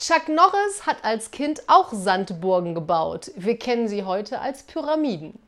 Chuck Norris hat als Kind auch Sandburgen gebaut. Wir kennen sie heute als Pyramiden.